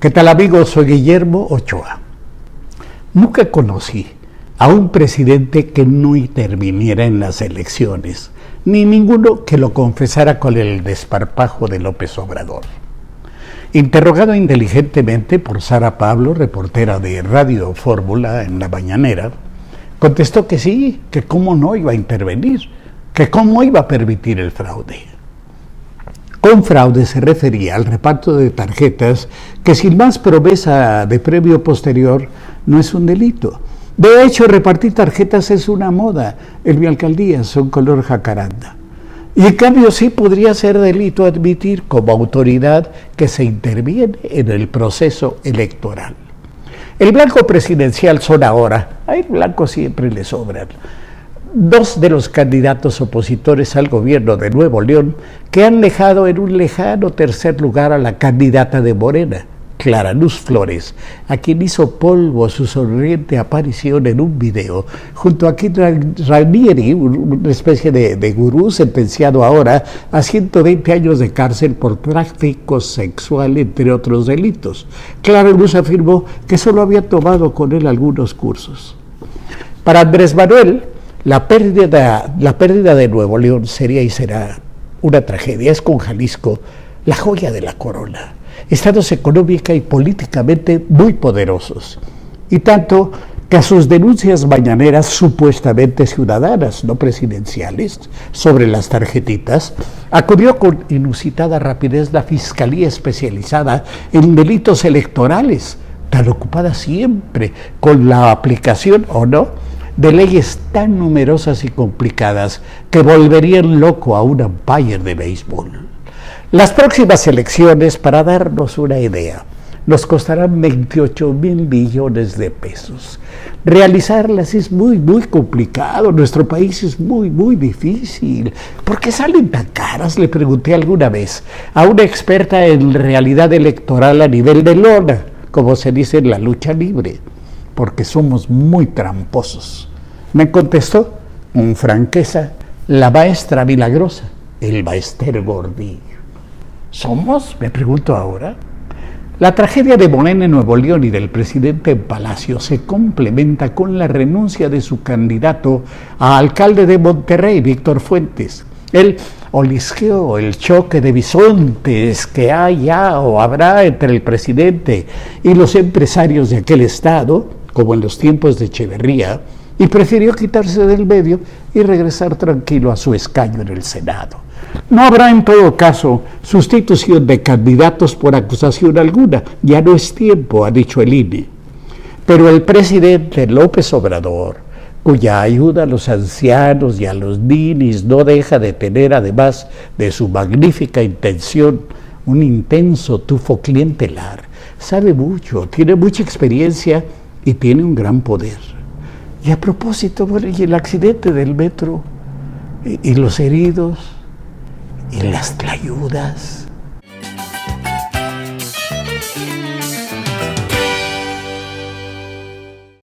¿Qué tal amigos? Soy Guillermo Ochoa. Nunca conocí a un presidente que no interviniera en las elecciones, ni ninguno que lo confesara con el desparpajo de López Obrador. Interrogado inteligentemente por Sara Pablo, reportera de Radio Fórmula en la Mañanera, contestó que sí, que cómo no iba a intervenir, que cómo iba a permitir el fraude. Con fraude se refería al reparto de tarjetas que sin más promesa de premio posterior no es un delito. De hecho, repartir tarjetas es una moda. En mi alcaldía son color jacaranda. Y en cambio sí podría ser delito admitir como autoridad que se interviene en el proceso electoral. El blanco presidencial son ahora, a el blanco siempre le sobran, dos de los candidatos opositores al gobierno de Nuevo León que han dejado en un lejano tercer lugar a la candidata de Morena, Clara Luz Flores, a quien hizo polvo su sonriente aparición en un video, junto a Kit Ranieri, una especie de, de, gurú sentenciado ahora a 120 años de cárcel por tráfico sexual, entre otros delitos. Clara Luz afirmó que solo había tomado con él algunos cursos. Para Andrés Manuel, la pérdida, la de Nuevo León sería y será una tragedia. Es con Jalisco la joya de la corona. Estados económica y políticamente muy poderosos. Y tanto que a sus denuncias mañaneras supuestamente ciudadanas, no presidenciales, sobre las tarjetitas, acudió con inusitada rapidez la Fiscalía especializada en delitos electorales, tan ocupada siempre con la aplicación o no de leyes tan numerosas y complicadas que volverían loco a un umpire de béisbol. Las próximas elecciones, para darnos una idea, nos costarán 28 mil millones de pesos. Realizarlas es muy, muy complicado. Nuestro país es muy, muy difícil. ¿Por qué salen tan caras? Le pregunté alguna vez a una experta en realidad electoral a nivel de lona, como se dice en la lucha libre. Porque somos muy tramposos. Me contestó con franqueza la maestra milagrosa, el maester Gordillo. ¿Somos? Me pregunto ahora. La tragedia de Morena en Nuevo León y del presidente en Palacio se complementa con la renuncia de su candidato a alcalde de Monterrey, Víctor Fuentes. El olisqueo, el choque de bisontes que hay ya o habrá entre el presidente y los empresarios de aquel estado, como en los tiempos de Echeverría, y prefirió quitarse del medio y regresar tranquilo a su escaño en el Senado. No habrá en todo caso sustitución de candidatos por acusación alguna, ya no es tiempo, ha dicho el INE. Pero el presidente López Obrador, cuya ayuda a los ancianos y a los ninis no deja de tener, además de su magnífica intención, un intenso tufo clientelar, sabe mucho, tiene mucha experiencia y tiene un gran poder. Y a propósito, y el accidente del metro, y, y los heridos, y las tlayudas,